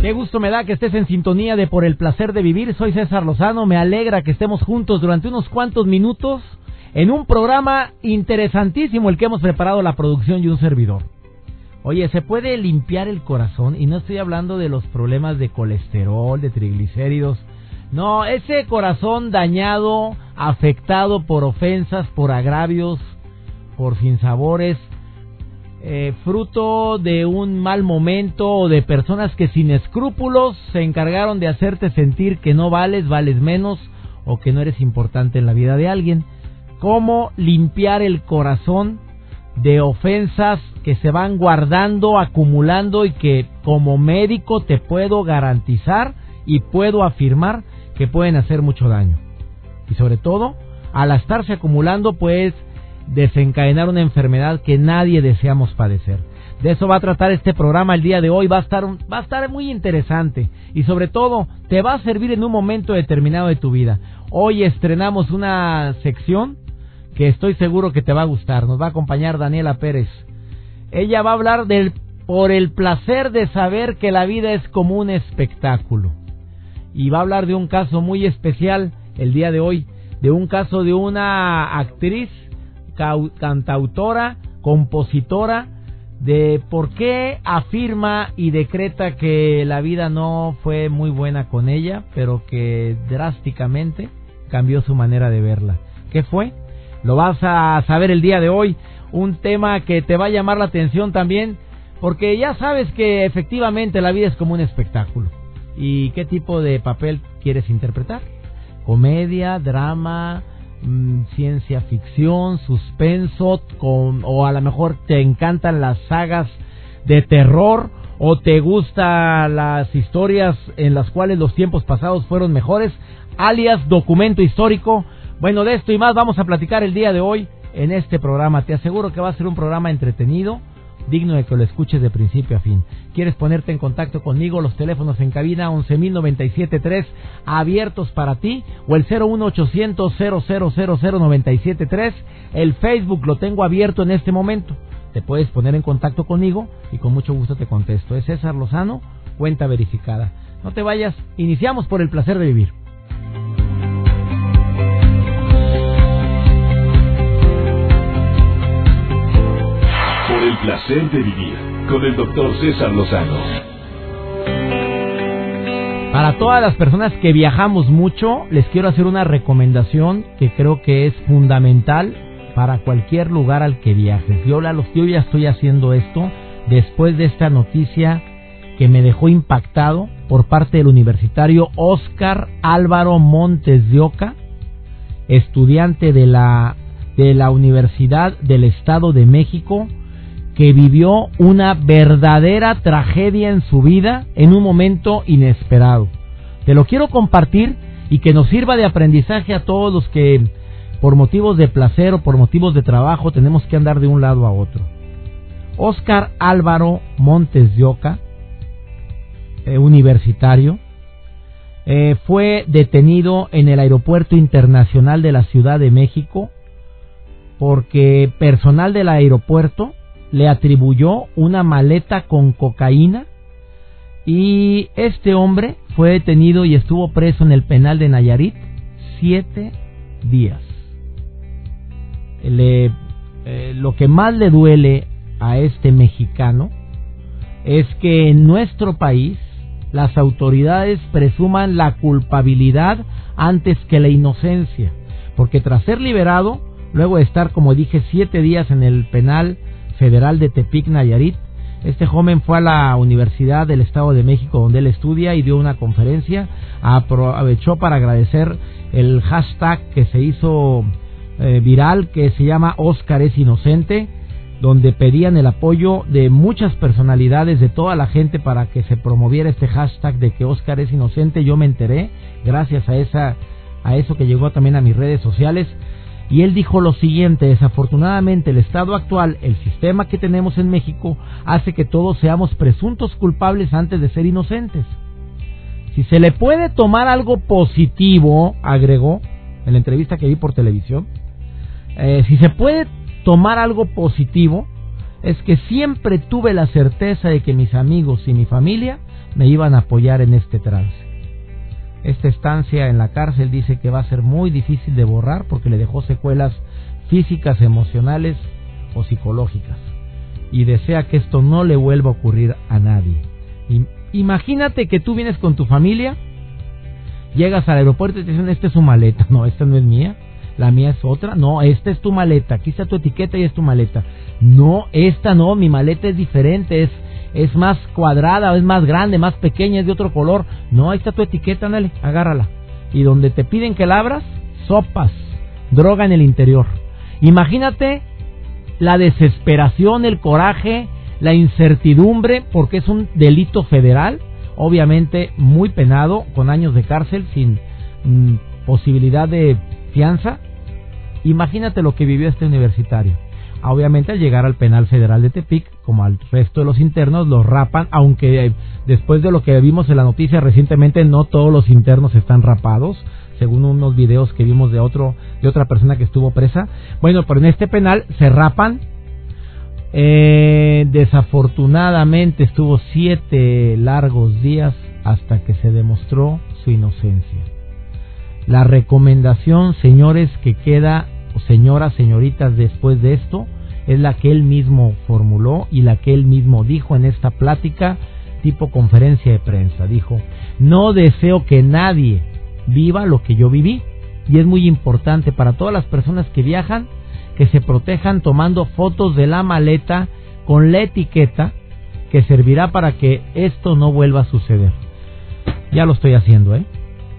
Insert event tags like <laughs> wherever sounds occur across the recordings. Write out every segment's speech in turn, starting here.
Qué gusto me da que estés en sintonía de Por el placer de vivir. Soy César Lozano. Me alegra que estemos juntos durante unos cuantos minutos en un programa interesantísimo el que hemos preparado la producción y un servidor. Oye, ¿se puede limpiar el corazón? Y no estoy hablando de los problemas de colesterol, de triglicéridos. No, ese corazón dañado, afectado por ofensas, por agravios, por sinsabores, eh, fruto de un mal momento o de personas que sin escrúpulos se encargaron de hacerte sentir que no vales, vales menos o que no eres importante en la vida de alguien. ¿Cómo limpiar el corazón de ofensas que se van guardando, acumulando y que como médico te puedo garantizar y puedo afirmar que pueden hacer mucho daño? Y sobre todo, al estarse acumulando, pues desencadenar una enfermedad que nadie deseamos padecer. De eso va a tratar este programa el día de hoy, va a estar va a estar muy interesante y sobre todo te va a servir en un momento determinado de tu vida. Hoy estrenamos una sección que estoy seguro que te va a gustar. Nos va a acompañar Daniela Pérez. Ella va a hablar del por el placer de saber que la vida es como un espectáculo. Y va a hablar de un caso muy especial el día de hoy, de un caso de una actriz cantautora, compositora, de por qué afirma y decreta que la vida no fue muy buena con ella, pero que drásticamente cambió su manera de verla. ¿Qué fue? Lo vas a saber el día de hoy, un tema que te va a llamar la atención también, porque ya sabes que efectivamente la vida es como un espectáculo. ¿Y qué tipo de papel quieres interpretar? ¿Comedia, drama, Mm, ciencia ficción, suspenso, con, o a lo mejor te encantan las sagas de terror, o te gustan las historias en las cuales los tiempos pasados fueron mejores, alias documento histórico. Bueno, de esto y más vamos a platicar el día de hoy en este programa. Te aseguro que va a ser un programa entretenido digno de que lo escuches de principio a fin. ¿Quieres ponerte en contacto conmigo? Los teléfonos en cabina 11.097.3 abiertos para ti o el 01800 0000973. El Facebook lo tengo abierto en este momento. Te puedes poner en contacto conmigo y con mucho gusto te contesto. Es César Lozano, cuenta verificada. No te vayas, iniciamos por el placer de vivir. Placer de vivir con el doctor César Lozano. Para todas las personas que viajamos mucho, les quiero hacer una recomendación que creo que es fundamental para cualquier lugar al que viajes. Yo, yo ya estoy haciendo esto después de esta noticia que me dejó impactado por parte del universitario Oscar Álvaro Montes de Oca, estudiante de la, de la Universidad del Estado de México, que vivió una verdadera tragedia en su vida en un momento inesperado. Te lo quiero compartir y que nos sirva de aprendizaje a todos los que por motivos de placer o por motivos de trabajo tenemos que andar de un lado a otro. Oscar Álvaro Montes de Oca, eh, universitario, eh, fue detenido en el Aeropuerto Internacional de la Ciudad de México porque personal del aeropuerto le atribuyó una maleta con cocaína y este hombre fue detenido y estuvo preso en el penal de Nayarit siete días. Le, eh, lo que más le duele a este mexicano es que en nuestro país las autoridades presuman la culpabilidad antes que la inocencia, porque tras ser liberado, luego de estar, como dije, siete días en el penal Federal de Tepic, Nayarit. Este joven fue a la Universidad del Estado de México donde él estudia y dio una conferencia. Aprovechó para agradecer el hashtag que se hizo eh, viral que se llama Oscar es inocente. donde pedían el apoyo de muchas personalidades de toda la gente para que se promoviera este hashtag de que Oscar es inocente. Yo me enteré gracias a esa a eso que llegó también a mis redes sociales y él dijo lo siguiente, desafortunadamente el estado actual, el sistema que tenemos en México hace que todos seamos presuntos culpables antes de ser inocentes. Si se le puede tomar algo positivo, agregó en la entrevista que vi por televisión, eh, si se puede tomar algo positivo es que siempre tuve la certeza de que mis amigos y mi familia me iban a apoyar en este trance. Esta estancia en la cárcel dice que va a ser muy difícil de borrar porque le dejó secuelas físicas, emocionales o psicológicas. Y desea que esto no le vuelva a ocurrir a nadie. Imagínate que tú vienes con tu familia, llegas al aeropuerto y te dicen, esta es su maleta. <laughs> No, esta no es mía la mía es otra, no, esta es tu maleta, aquí está tu etiqueta y es tu maleta. No, esta no, mi maleta es diferente, es, es más cuadrada, es más grande, más pequeña, es de otro color. No, ahí está tu etiqueta, ándale, agárrala. Y donde te piden que la abras, sopas, droga en el interior. Imagínate la desesperación, el coraje, la incertidumbre, porque es un delito federal, obviamente muy penado, con años de cárcel, sin mm, posibilidad de fianza Imagínate lo que vivió este universitario. Obviamente al llegar al penal federal de Tepic, como al resto de los internos, los rapan, aunque eh, después de lo que vimos en la noticia recientemente, no todos los internos están rapados, según unos videos que vimos de otro de otra persona que estuvo presa. Bueno, pero en este penal se rapan. Eh, desafortunadamente estuvo siete largos días hasta que se demostró su inocencia. La recomendación, señores, que queda, señoras, señoritas, después de esto, es la que él mismo formuló y la que él mismo dijo en esta plática tipo conferencia de prensa. Dijo, no deseo que nadie viva lo que yo viví. Y es muy importante para todas las personas que viajan que se protejan tomando fotos de la maleta con la etiqueta que servirá para que esto no vuelva a suceder. Ya lo estoy haciendo, ¿eh?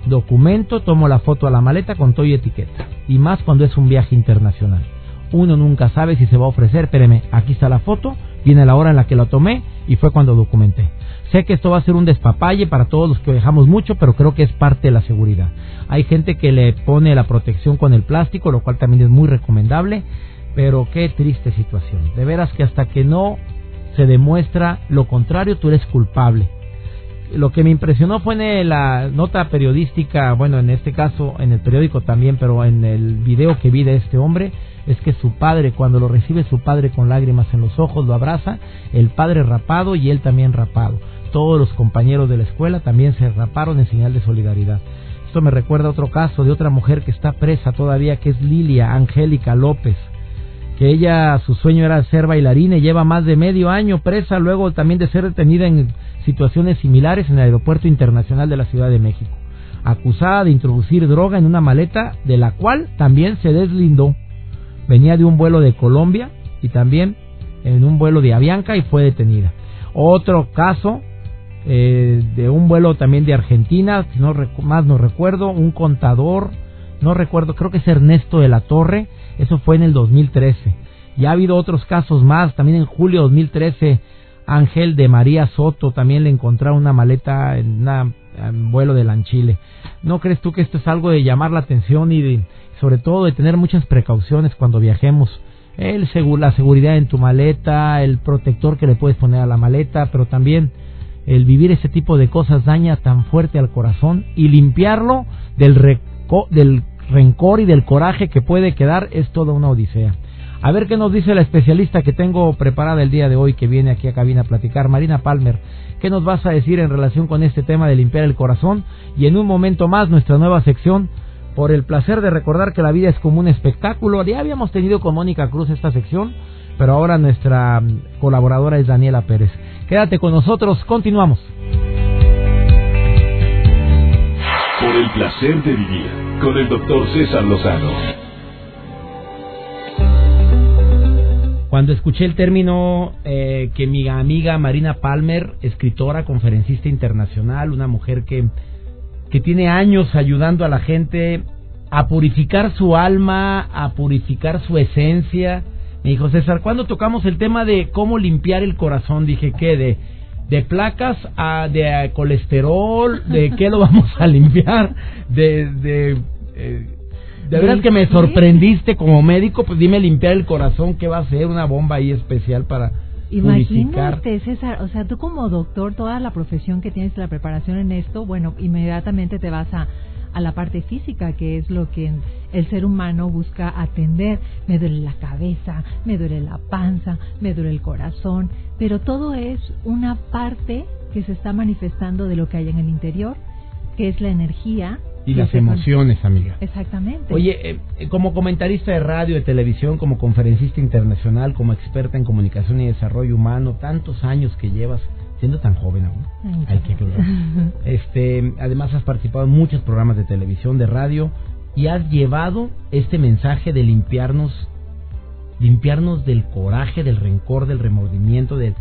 Documento, tomo la foto a la maleta con todo y etiqueta. Y más cuando es un viaje internacional. Uno nunca sabe si se va a ofrecer, espéreme, aquí está la foto, viene la hora en la que la tomé y fue cuando documenté. Sé que esto va a ser un despapalle para todos los que dejamos mucho, pero creo que es parte de la seguridad. Hay gente que le pone la protección con el plástico, lo cual también es muy recomendable, pero qué triste situación. De veras que hasta que no se demuestra lo contrario, tú eres culpable lo que me impresionó fue en la nota periodística, bueno, en este caso en el periódico también, pero en el video que vi de este hombre, es que su padre, cuando lo recibe su padre con lágrimas en los ojos, lo abraza, el padre rapado y él también rapado. Todos los compañeros de la escuela también se raparon en señal de solidaridad. Esto me recuerda a otro caso de otra mujer que está presa todavía, que es Lilia Angélica López que ella su sueño era ser bailarina y lleva más de medio año presa luego también de ser detenida en situaciones similares en el Aeropuerto Internacional de la Ciudad de México, acusada de introducir droga en una maleta de la cual también se deslindó. Venía de un vuelo de Colombia y también en un vuelo de Avianca y fue detenida. Otro caso eh, de un vuelo también de Argentina, si no más no recuerdo, un contador, no recuerdo, creo que es Ernesto de la Torre, eso fue en el 2013. Y ha habido otros casos más, también en julio de 2013, Ángel de María Soto también le encontraron una maleta en un vuelo de Lanchile. ¿No crees tú que esto es algo de llamar la atención y de, sobre todo de tener muchas precauciones cuando viajemos? El la seguridad en tu maleta, el protector que le puedes poner a la maleta, pero también el vivir ese tipo de cosas daña tan fuerte al corazón y limpiarlo del, del rencor y del coraje que puede quedar es toda una odisea. A ver qué nos dice la especialista que tengo preparada el día de hoy que viene aquí a cabina a platicar, Marina Palmer. ¿Qué nos vas a decir en relación con este tema de limpiar el corazón? Y en un momento más nuestra nueva sección por el placer de recordar que la vida es como un espectáculo. Ya habíamos tenido con Mónica Cruz esta sección, pero ahora nuestra mm, colaboradora es Daniela Pérez. Quédate con nosotros, continuamos. Por el placer de vivir con el doctor César Lozano. Cuando escuché el término eh, que mi amiga Marina Palmer, escritora, conferencista internacional, una mujer que, que tiene años ayudando a la gente a purificar su alma, a purificar su esencia, Me dijo, César, ¿cuándo tocamos el tema de cómo limpiar el corazón? Dije, ¿qué? De, de placas a de colesterol, de qué lo vamos a limpiar, de... de eh, de verdad que me sorprendiste como médico, pues dime limpiar el corazón, ¿qué va a ser? Una bomba ahí especial para Imagínate, César, o sea, tú como doctor, toda la profesión que tienes, la preparación en esto, bueno, inmediatamente te vas a, a la parte física, que es lo que el ser humano busca atender. Me duele la cabeza, me duele la panza, me duele el corazón, pero todo es una parte que se está manifestando de lo que hay en el interior, que es la energía. Y las emociones, amiga. Exactamente. Oye, eh, como comentarista de radio, de televisión, como conferencista internacional, como experta en comunicación y desarrollo humano, tantos años que llevas, siendo tan joven aún. Hay que <laughs> Este, además has participado en muchos programas de televisión, de radio y has llevado este mensaje de limpiarnos limpiarnos del coraje, del rencor, del remordimiento, del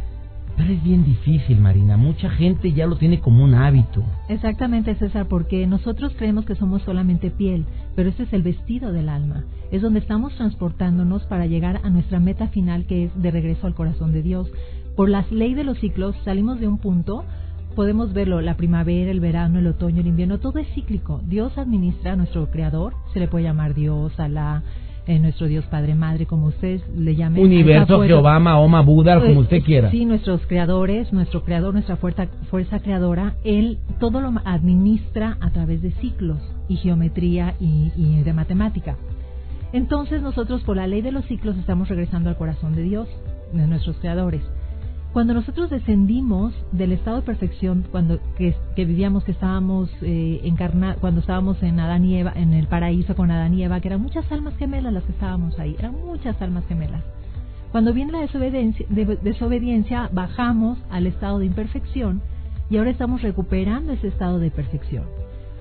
pero es bien difícil, Marina. Mucha gente ya lo tiene como un hábito. Exactamente, César, porque nosotros creemos que somos solamente piel, pero ese es el vestido del alma. Es donde estamos transportándonos para llegar a nuestra meta final, que es de regreso al corazón de Dios por la ley de los ciclos salimos de un punto, podemos verlo, la primavera, el verano, el otoño, el invierno, todo es cíclico. Dios administra a nuestro creador, se le puede llamar Dios, Alá, eh, nuestro Dios Padre Madre, como ustedes le llamen. Universo, Jehová, Mahoma, Buda, como pues, usted quiera. Sí, nuestros creadores, nuestro creador, nuestra fuerza, fuerza creadora, él todo lo administra a través de ciclos y geometría y, y de matemática. Entonces nosotros por la ley de los ciclos estamos regresando al corazón de Dios, de nuestros creadores. Cuando nosotros descendimos del estado de perfección, cuando que, vivíamos, que estábamos eh, cuando estábamos en Adán y Eva, en el paraíso con Adán y Eva, que eran muchas almas gemelas las que estábamos ahí, eran muchas almas gemelas. Cuando viene la desobediencia, desobediencia, bajamos al estado de imperfección y ahora estamos recuperando ese estado de perfección.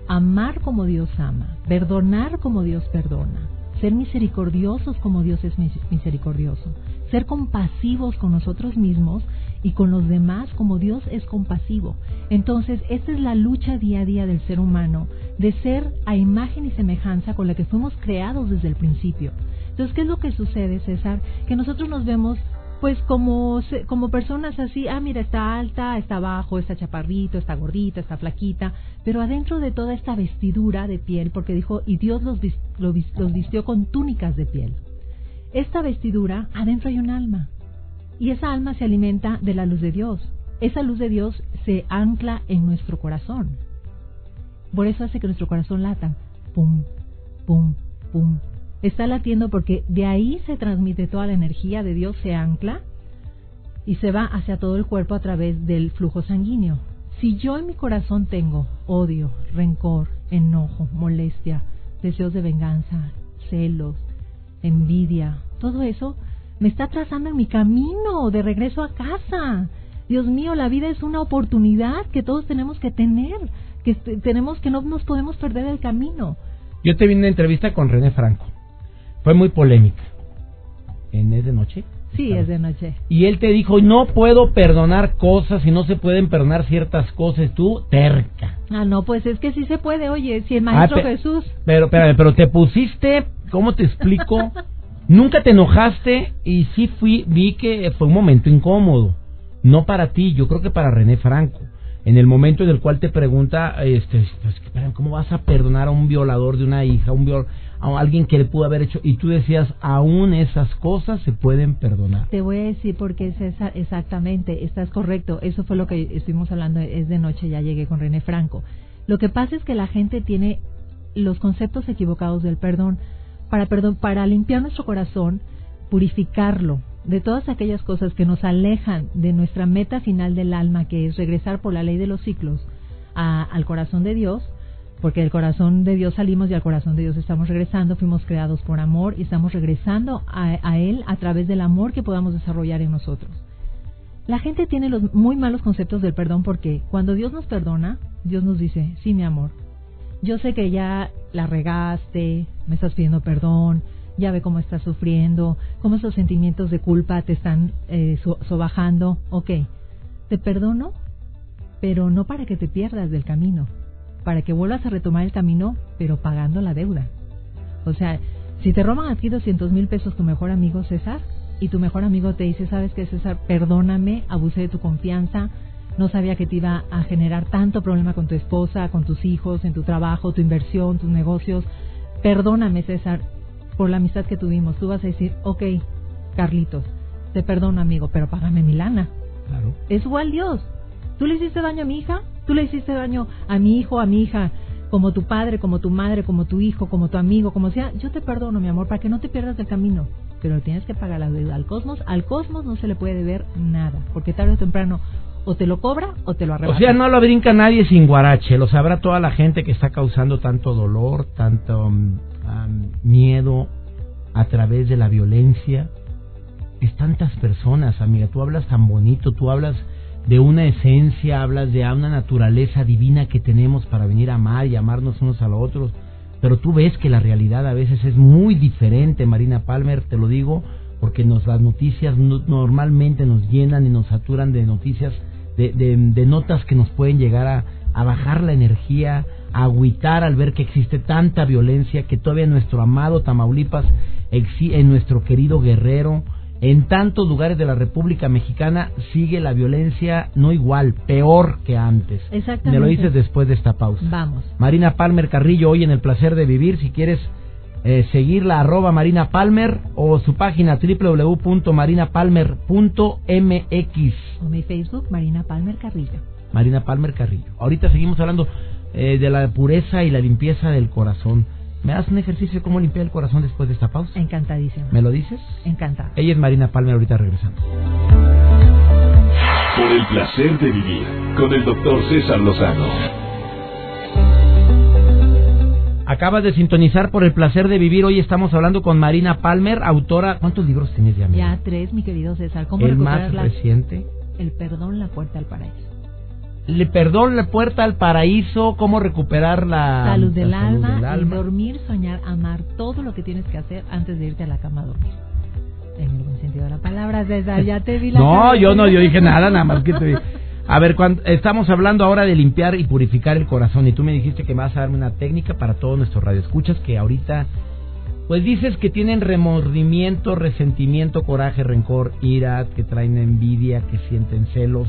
Amar como Dios ama, perdonar como Dios perdona, ser misericordiosos como Dios es misericordioso, ser compasivos con nosotros mismos y con los demás como Dios es compasivo. Entonces, esta es la lucha día a día del ser humano, de ser a imagen y semejanza con la que fuimos creados desde el principio. Entonces, ¿qué es lo que sucede, César? Que nosotros nos vemos pues como, como personas así, ah, mira, está alta, está bajo, está chaparrito, está gordita, está flaquita, pero adentro de toda esta vestidura de piel, porque dijo, y Dios los, los vistió con túnicas de piel. Esta vestidura, adentro hay un alma. Y esa alma se alimenta de la luz de Dios. Esa luz de Dios se ancla en nuestro corazón. Por eso hace que nuestro corazón lata. Pum, pum, pum. Está latiendo porque de ahí se transmite toda la energía de Dios, se ancla y se va hacia todo el cuerpo a través del flujo sanguíneo. Si yo en mi corazón tengo odio, rencor, enojo, molestia, deseos de venganza, celos, envidia, todo eso me está trazando en mi camino de regreso a casa. Dios mío, la vida es una oportunidad que todos tenemos que tener, que tenemos que no nos podemos perder el camino. Yo te vi en una entrevista con René Franco. Fue muy polémica. ¿En Es de Noche? Sí, es de noche. Y él te dijo, no puedo perdonar cosas y no se pueden perdonar ciertas cosas. Tú, terca. Ah, no, pues es que sí se puede. Oye, si el Maestro ah, Jesús... Pero, espérame, pero te pusiste ¿Cómo te explico? Nunca te enojaste y sí fui, vi que fue un momento incómodo. No para ti, yo creo que para René Franco. En el momento en el cual te pregunta, este, pues, ¿cómo vas a perdonar a un violador de una hija, un a alguien que le pudo haber hecho? Y tú decías, aún esas cosas se pueden perdonar. Te voy a decir porque es esa, exactamente, estás correcto. Eso fue lo que estuvimos hablando, es de noche, ya llegué con René Franco. Lo que pasa es que la gente tiene los conceptos equivocados del perdón para, para limpiar nuestro corazón, purificarlo de todas aquellas cosas que nos alejan de nuestra meta final del alma, que es regresar por la ley de los ciclos al corazón de Dios, porque del corazón de Dios salimos y al corazón de Dios estamos regresando, fuimos creados por amor y estamos regresando a, a Él a través del amor que podamos desarrollar en nosotros. La gente tiene los muy malos conceptos del perdón porque cuando Dios nos perdona, Dios nos dice, sí, mi amor, yo sé que ya la regaste, me estás pidiendo perdón, ya ve cómo estás sufriendo, cómo esos sentimientos de culpa te están eh, sobajando. Ok, te perdono, pero no para que te pierdas del camino, para que vuelvas a retomar el camino, pero pagando la deuda. O sea, si te roban aquí 200 mil pesos tu mejor amigo César, y tu mejor amigo te dice, sabes qué César, perdóname, abusé de tu confianza, no sabía que te iba a generar tanto problema con tu esposa, con tus hijos, en tu trabajo, tu inversión, tus negocios. Perdóname, César, por la amistad que tuvimos. Tú vas a decir, ok, Carlitos, te perdono, amigo, pero págame mi lana. Claro. Es igual Dios. Tú le hiciste daño a mi hija, tú le hiciste daño a mi hijo, a mi hija, como tu padre, como tu madre, como tu hijo, como tu amigo, como sea. Yo te perdono, mi amor, para que no te pierdas del camino. Pero tienes que pagar la deuda al cosmos. Al cosmos no se le puede ver nada, porque tarde o temprano o te lo cobra o te lo arrebata. O sea, no lo brinca nadie sin guarache, lo sabrá toda la gente que está causando tanto dolor, tanto um, um, miedo a través de la violencia. Es tantas personas, amiga, tú hablas tan bonito, tú hablas de una esencia, hablas de una naturaleza divina que tenemos para venir a amar y amarnos unos a los otros, pero tú ves que la realidad a veces es muy diferente, Marina Palmer, te lo digo, porque nos las noticias normalmente nos llenan y nos saturan de noticias de, notas que nos pueden llegar a, a bajar la energía, a agüitar al ver que existe tanta violencia, que todavía nuestro amado Tamaulipas, en nuestro querido Guerrero, en tantos lugares de la República Mexicana sigue la violencia no igual, peor que antes. Exactamente. Me lo dices después de esta pausa. Vamos. Marina Palmer Carrillo, hoy en El Placer de Vivir, si quieres eh, seguirla arroba Marina Palmer o su página www.marinapalmer.mx. O mi Facebook, Marina Palmer Carrillo. Marina Palmer Carrillo. Ahorita seguimos hablando eh, de la pureza y la limpieza del corazón. ¿Me das un ejercicio de cómo limpiar el corazón después de esta pausa? Encantadísimo. ¿Me lo dices? Encantada. Ella es Marina Palmer, ahorita regresando. Por el placer de vivir con el doctor César Lozano. Acabas de sintonizar por el placer de vivir. Hoy estamos hablando con Marina Palmer, autora. ¿Cuántos libros tienes ya? Ya tres, mi querido César. ¿Cómo el más reciente. El perdón, la puerta al paraíso. Le perdón, la puerta al paraíso. ¿Cómo recuperar la salud del, alma, Y dormir, soñar, amar todo lo que tienes que hacer antes de irte a la cama a dormir. En el buen sentido de la palabra, César. Ya te vi la. no, yo no, yo dije nada, nada más que te <laughs> A ver, cuando, estamos hablando ahora de limpiar y purificar el corazón y tú me dijiste que vas a darme una técnica para todos nuestros radioescuchas que ahorita, pues dices que tienen remordimiento, resentimiento, coraje, rencor, ira, que traen envidia, que sienten celos.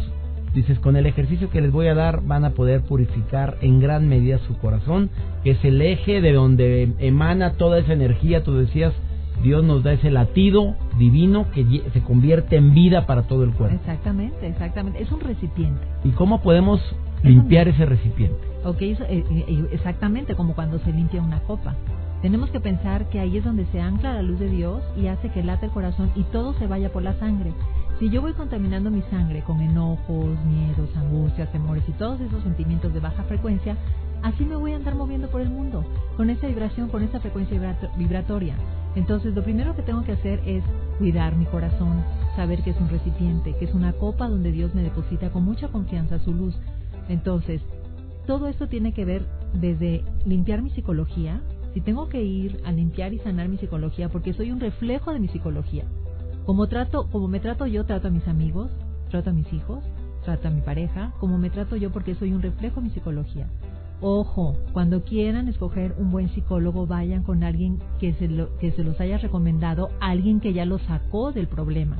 Dices, con el ejercicio que les voy a dar van a poder purificar en gran medida su corazón, que es el eje de donde emana toda esa energía, tú decías, Dios nos da ese latido divino que se convierte en vida para todo el cuerpo. Exactamente, exactamente. Es un recipiente. ¿Y cómo podemos limpiar ese recipiente? Ok, eh, eh, exactamente como cuando se limpia una copa. Tenemos que pensar que ahí es donde se ancla la luz de Dios y hace que late el corazón y todo se vaya por la sangre. Si yo voy contaminando mi sangre con enojos, miedos, angustias, temores y todos esos sentimientos de baja frecuencia, así me voy a andar moviendo por el mundo, con esa vibración, con esa frecuencia vibratoria. Entonces, lo primero que tengo que hacer es cuidar mi corazón, saber que es un recipiente, que es una copa donde Dios me deposita con mucha confianza su luz. Entonces, todo esto tiene que ver desde limpiar mi psicología, si tengo que ir a limpiar y sanar mi psicología porque soy un reflejo de mi psicología. Como trato, como me trato yo, trato a mis amigos, trato a mis hijos, trato a mi pareja, como me trato yo porque soy un reflejo de mi psicología. Ojo, cuando quieran escoger un buen psicólogo, vayan con alguien que se, lo, que se los haya recomendado, alguien que ya lo sacó del problema.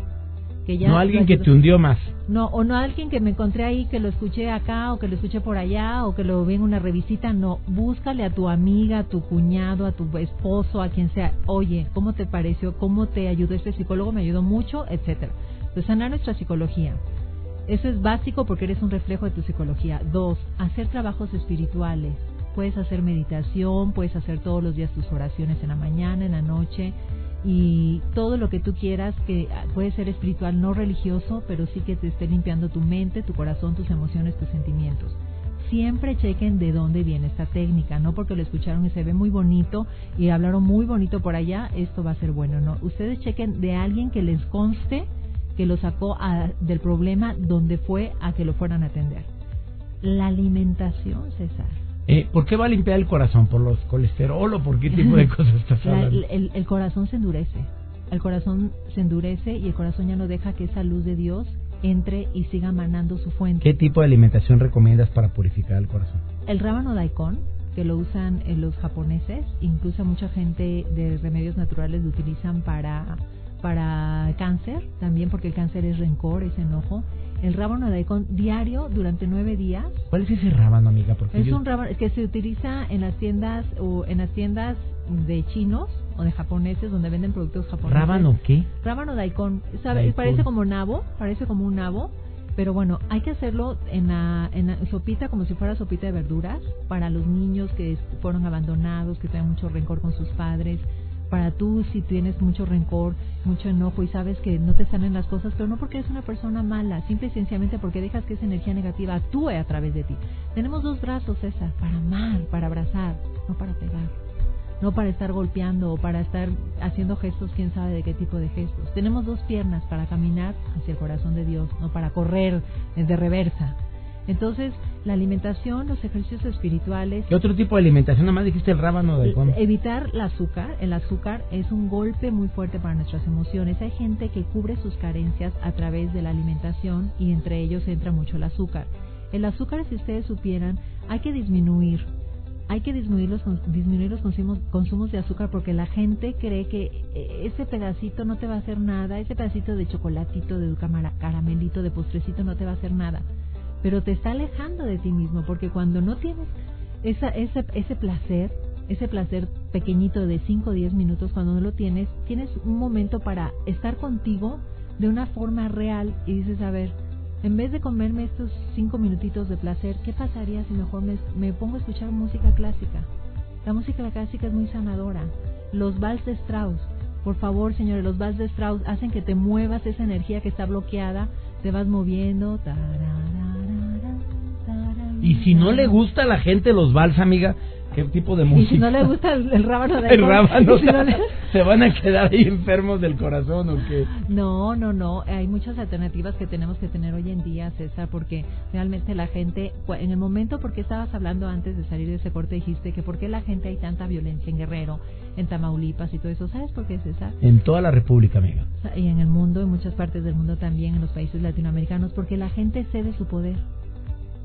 Que ya no alguien que te hundió más. No, o no alguien que me encontré ahí, que lo escuché acá, o que lo escuché por allá, o que lo vi en una revisita. No, búscale a tu amiga, a tu cuñado, a tu esposo, a quien sea. Oye, ¿cómo te pareció? ¿Cómo te ayudó este psicólogo? Me ayudó mucho, etcétera. Entonces, sanar nuestra psicología. Eso es básico porque eres un reflejo de tu psicología. Dos, hacer trabajos espirituales. Puedes hacer meditación, puedes hacer todos los días tus oraciones en la mañana, en la noche y todo lo que tú quieras que puede ser espiritual, no religioso, pero sí que te esté limpiando tu mente, tu corazón, tus emociones, tus sentimientos. Siempre chequen de dónde viene esta técnica, no porque lo escucharon y se ve muy bonito y hablaron muy bonito por allá, esto va a ser bueno, no. Ustedes chequen de alguien que les conste que lo sacó del problema donde fue a que lo fueran a atender. La alimentación, César. Eh, ¿Por qué va a limpiar el corazón? ¿Por los colesterol o por qué tipo de <laughs> cosas estás hablando? el, el, corazón se endurece. El corazón se endurece y el corazón ya no deja que esa luz de Dios entre y siga manando su fuente. ¿Qué tipo de alimentación recomiendas para purificar el corazón? El rábano daikon, que lo usan los japoneses, incluso mucha gente de remedios naturales lo utilizan para para cáncer, también porque el cáncer es rencor, es enojo. El rábano de daikon diario durante nueve días. ¿Cuál es ese rábano, amiga? Porque es un rábano que se utiliza en las tiendas o en las tiendas de chinos o de japoneses donde venden productos japoneses. ¿Rábano qué? Rábano daikon. ¿Sabe? Parece como nabo, parece como un nabo pero bueno, hay que hacerlo en la, en la sopita como si fuera sopita de verduras para los niños que fueron abandonados, que tienen mucho rencor con sus padres. Para tú, si tienes mucho rencor, mucho enojo y sabes que no te salen las cosas, pero no porque eres una persona mala, simple y sencillamente porque dejas que esa energía negativa actúe a través de ti. Tenemos dos brazos, César, para amar, para abrazar, no para pegar no para estar golpeando o para estar haciendo gestos, quién sabe de qué tipo de gestos. Tenemos dos piernas para caminar hacia el corazón de Dios, no para correr de reversa. Entonces, la alimentación, los ejercicios espirituales. ¿Qué otro tipo de alimentación? Nada más dijiste el rábano de Evitar el azúcar. El azúcar es un golpe muy fuerte para nuestras emociones. Hay gente que cubre sus carencias a través de la alimentación y entre ellos entra mucho el azúcar. El azúcar, si ustedes supieran, hay que disminuir hay que disminuir los, disminuir los consumos, consumos de azúcar porque la gente cree que eh, ese pedacito no te va a hacer nada, ese pedacito de chocolatito, de caramelito, de postrecito no te va a hacer nada. Pero te está alejando de ti mismo porque cuando no tienes esa, ese, ese placer, ese placer pequeñito de 5 o 10 minutos, cuando no lo tienes, tienes un momento para estar contigo de una forma real y dices, a ver, en vez de comerme estos cinco minutitos de placer, ¿qué pasaría si mejor me, pongo a escuchar música clásica? La música clásica es muy sanadora. Los vals de Strauss, por favor, señores, los vals de Strauss hacen que te muevas esa energía que está bloqueada, te vas moviendo. Y si no le gusta a la gente los vals, amiga, ¿Qué tipo de música? Y si no le gusta el, rábano de <laughs> El rábano, <laughs> ¿se van a quedar ahí enfermos del corazón o qué? No, no, no. Hay muchas alternativas que tenemos que tener hoy en día, César, porque realmente la gente, en el momento, porque estabas hablando antes de salir de ese corte, dijiste que por qué la gente hay tanta violencia en Guerrero, en Tamaulipas y todo eso. ¿Sabes por qué, César? En toda la República, amiga. Y en el mundo, en muchas partes del mundo también, en los países latinoamericanos, porque la gente cede su poder.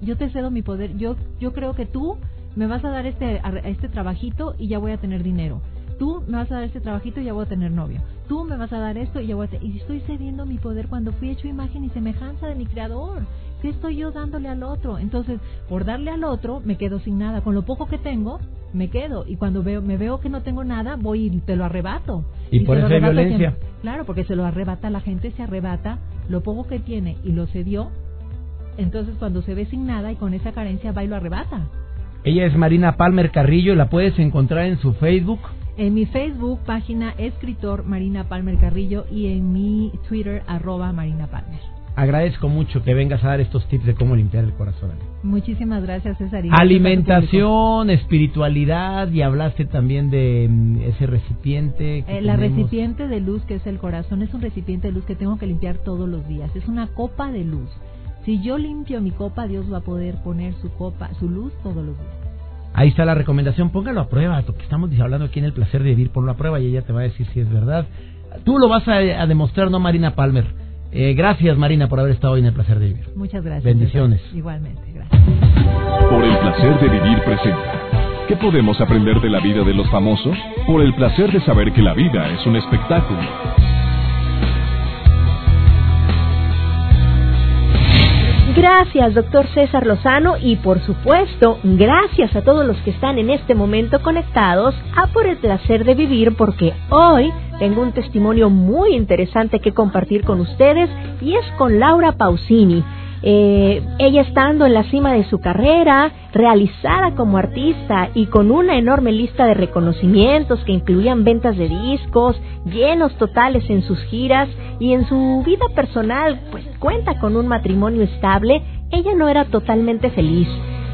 Yo te cedo mi poder. Yo, yo creo que tú me vas a dar este, este trabajito y ya voy a tener dinero. Tú me vas a dar este trabajito y ya voy a tener novio. Tú me vas a dar esto y ya voy a tener... Y estoy cediendo mi poder cuando fui hecho imagen y semejanza de mi creador. ¿Qué estoy yo dándole al otro? Entonces, por darle al otro, me quedo sin nada. Con lo poco que tengo, me quedo. Y cuando veo, me veo que no tengo nada, voy y te lo arrebato. Y, por eso hay violencia. claro, porque se lo arrebata la gente, se arrebata lo poco que tiene y lo cedió. Entonces, cuando se ve sin nada y con esa carencia, va y lo arrebata. Ella es Marina Palmer Carrillo, la puedes encontrar en su Facebook. En mi Facebook, página escritor Marina Palmer Carrillo y en mi Twitter, arroba Marina Palmer. Agradezco mucho que vengas a dar estos tips de cómo limpiar el corazón. Muchísimas gracias, César. Alimentación, espiritualidad y hablaste también de mm, ese recipiente. Eh, la recipiente de luz que es el corazón es un recipiente de luz que tengo que limpiar todos los días. Es una copa de luz. Si yo limpio mi copa, Dios va a poder poner su copa, su luz todos los días. Ahí está la recomendación, póngalo a prueba, lo que estamos hablando aquí en el placer de vivir, ponlo a prueba y ella te va a decir si es verdad. Tú lo vas a, demostrar, ¿no, Marina Palmer? Eh, gracias, Marina, por haber estado hoy en el placer de vivir. Muchas gracias. Bendiciones. Igualmente, gracias. Por el placer de vivir presenta. ¿Qué podemos aprender de la vida de los famosos? Por el placer de saber que la vida es un espectáculo. Gracias, doctor César Lozano, y por supuesto, gracias a todos los que están en este momento conectados a Por el Placer de Vivir, porque hoy tengo un testimonio muy interesante que compartir con ustedes y es con Laura Pausini. Eh, ella estando en la cima de su carrera, realizada como artista y con una enorme lista de reconocimientos que incluían ventas de discos, llenos totales en sus giras y en su vida personal, pues cuenta con un matrimonio estable, ella no era totalmente feliz.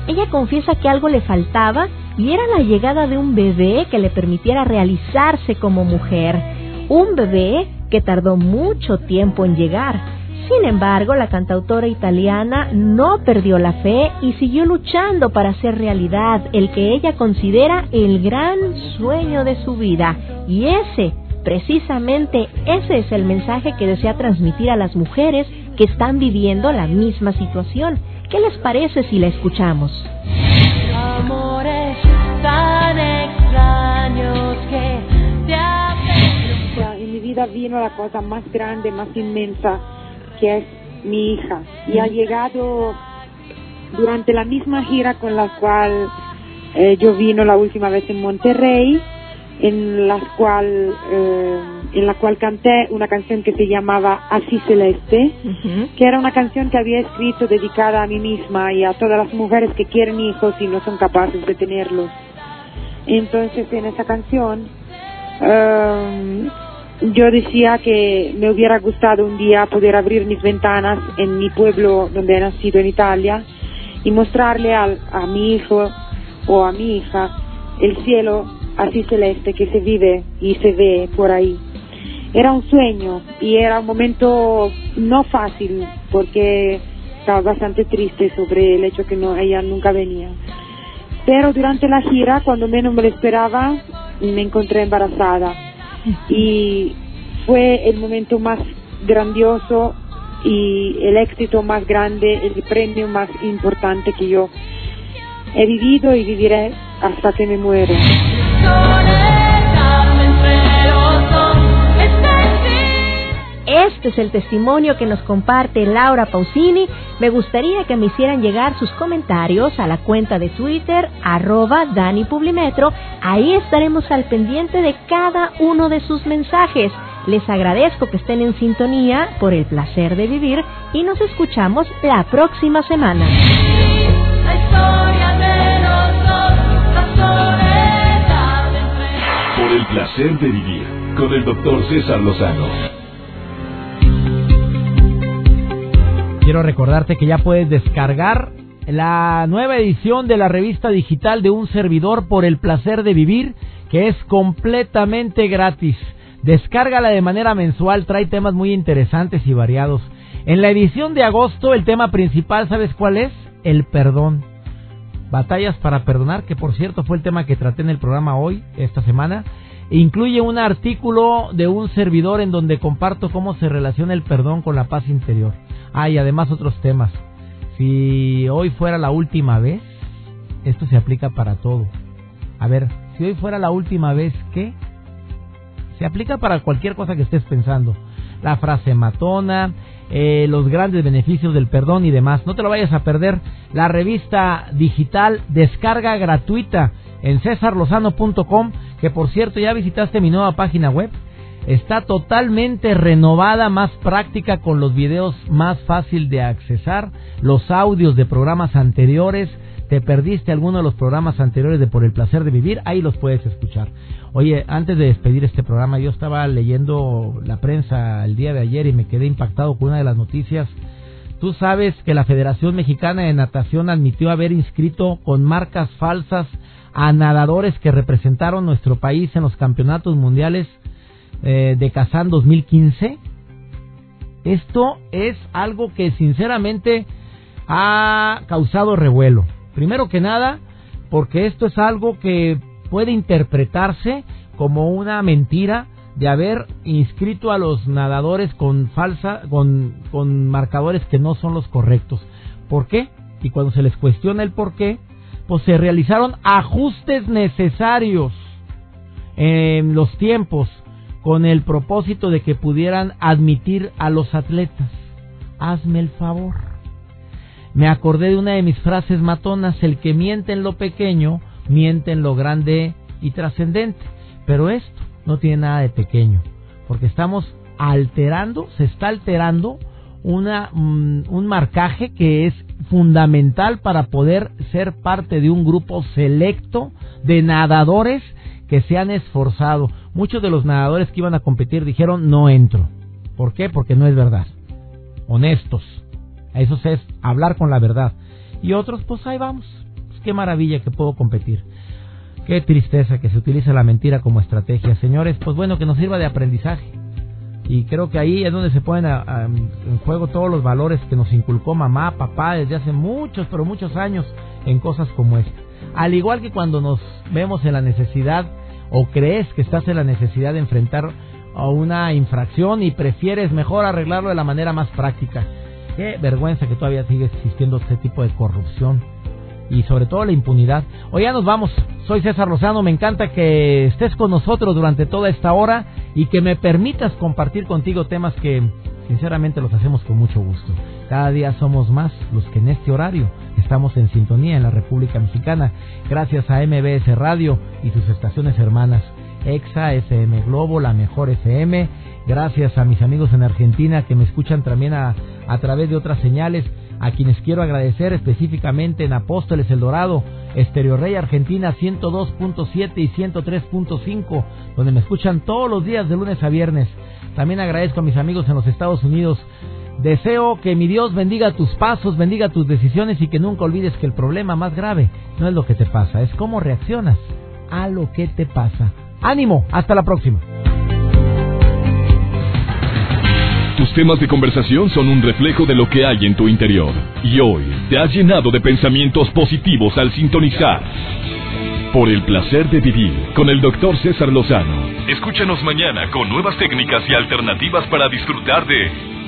Ella confiesa que algo le faltaba y era la llegada de un bebé que le permitiera realizarse como mujer. Un bebé que tardó mucho tiempo en llegar sin embargo, la cantautora italiana no perdió la fe y siguió luchando para hacer realidad el que ella considera el gran sueño de su vida. Y ese, precisamente ese es el mensaje que desea transmitir a las mujeres que están viviendo la misma situación. ¿Qué les parece si la escuchamos? Amores tan extraños que vida vino la cosa más grande, más inmensa, que es mi hija. Y ha llegado durante la misma gira con la cual eh, yo vino la última vez en Monterrey, en la cual eh, en la cual canté una canción que se llamaba Así Celeste, que era una canción que había escrito dedicada a mí misma y a todas las mujeres que quieren hijos y no son capaces de tenerlos. Entonces en esa canción eh, yo decía que me hubiera gustado un día poder abrir mis ventanas en mi pueblo donde he nacido en Italia y mostrarle a, a mi hijo o a mi hija el cielo así celeste que se vive y se ve por ahí. Era un sueño y era un momento no fácil porque estaba bastante triste sobre el hecho que no, ella nunca venía. Pero durante la gira, cuando menos me lo esperaba, me encontré embarazada y fue el momento más grandioso y el éxito más grande, el premio más importante que yo he vivido y viviré hasta que me muero. Este es el testimonio que nos comparte Laura Pausini. Me gustaría que me hicieran llegar sus comentarios a la cuenta de Twitter, arroba Dani Publimetro. Ahí estaremos al pendiente de cada uno de sus mensajes. Les agradezco que estén en sintonía por el placer de vivir y nos escuchamos la próxima semana. Por el placer de vivir con el doctor César Lozano. Quiero recordarte que ya puedes descargar la nueva edición de la revista digital de un servidor por el placer de vivir, que es completamente gratis. Descárgala de manera mensual, trae temas muy interesantes y variados. En la edición de agosto el tema principal, ¿sabes cuál es? El perdón. Batallas para perdonar, que por cierto fue el tema que traté en el programa hoy, esta semana. Incluye un artículo de un servidor en donde comparto cómo se relaciona el perdón con la paz interior. Ah, y además otros temas. Si hoy fuera la última vez, esto se aplica para todo. A ver, si hoy fuera la última vez, ¿qué? Se aplica para cualquier cosa que estés pensando. La frase matona, eh, los grandes beneficios del perdón y demás. No te lo vayas a perder. La revista digital descarga gratuita en cesarlozano.com, que por cierto ya visitaste mi nueva página web. Está totalmente renovada, más práctica, con los videos más fácil de accesar, los audios de programas anteriores. Te perdiste alguno de los programas anteriores de Por el placer de vivir, ahí los puedes escuchar. Oye, antes de despedir este programa, yo estaba leyendo la prensa el día de ayer y me quedé impactado con una de las noticias. Tú sabes que la Federación Mexicana de Natación admitió haber inscrito con marcas falsas a nadadores que representaron nuestro país en los campeonatos mundiales eh, de Kazán 2015. Esto es algo que sinceramente ha causado revuelo. Primero que nada, porque esto es algo que puede interpretarse como una mentira de haber inscrito a los nadadores con falsa con, con marcadores que no son los correctos. ¿Por qué? Y cuando se les cuestiona el por qué, pues se realizaron ajustes necesarios en los tiempos con el propósito de que pudieran admitir a los atletas. Hazme el favor. Me acordé de una de mis frases matonas, el que miente en lo pequeño, miente en lo grande y trascendente. Pero esto no tiene nada de pequeño, porque estamos alterando, se está alterando una, mm, un marcaje que es fundamental para poder ser parte de un grupo selecto de nadadores que se han esforzado. Muchos de los nadadores que iban a competir dijeron no entro. ¿Por qué? Porque no es verdad. Honestos. Eso es hablar con la verdad. Y otros, pues ahí vamos. Pues qué maravilla que puedo competir. Qué tristeza que se utilice la mentira como estrategia. Señores, pues bueno, que nos sirva de aprendizaje. Y creo que ahí es donde se ponen en juego todos los valores que nos inculcó mamá, papá desde hace muchos, pero muchos años en cosas como esta. Al igual que cuando nos vemos en la necesidad o crees que estás en la necesidad de enfrentar a una infracción y prefieres mejor arreglarlo de la manera más práctica. Qué vergüenza que todavía sigue existiendo este tipo de corrupción y sobre todo la impunidad. Hoy ya nos vamos. Soy César Lozano. Me encanta que estés con nosotros durante toda esta hora y que me permitas compartir contigo temas que sinceramente los hacemos con mucho gusto. Cada día somos más los que en este horario estamos en sintonía en la República Mexicana, gracias a MBS Radio y sus estaciones hermanas, EXA, FM Globo, La Mejor FM, gracias a mis amigos en Argentina que me escuchan también a, a través de otras señales, a quienes quiero agradecer específicamente en Apóstoles El Dorado, Estereo Rey Argentina 102.7 y 103.5, donde me escuchan todos los días de lunes a viernes. También agradezco a mis amigos en los Estados Unidos. Deseo que mi Dios bendiga tus pasos, bendiga tus decisiones y que nunca olvides que el problema más grave no es lo que te pasa, es cómo reaccionas a lo que te pasa. Ánimo, hasta la próxima. Tus temas de conversación son un reflejo de lo que hay en tu interior. Y hoy te has llenado de pensamientos positivos al sintonizar. Por el placer de vivir con el doctor César Lozano. Escúchanos mañana con nuevas técnicas y alternativas para disfrutar de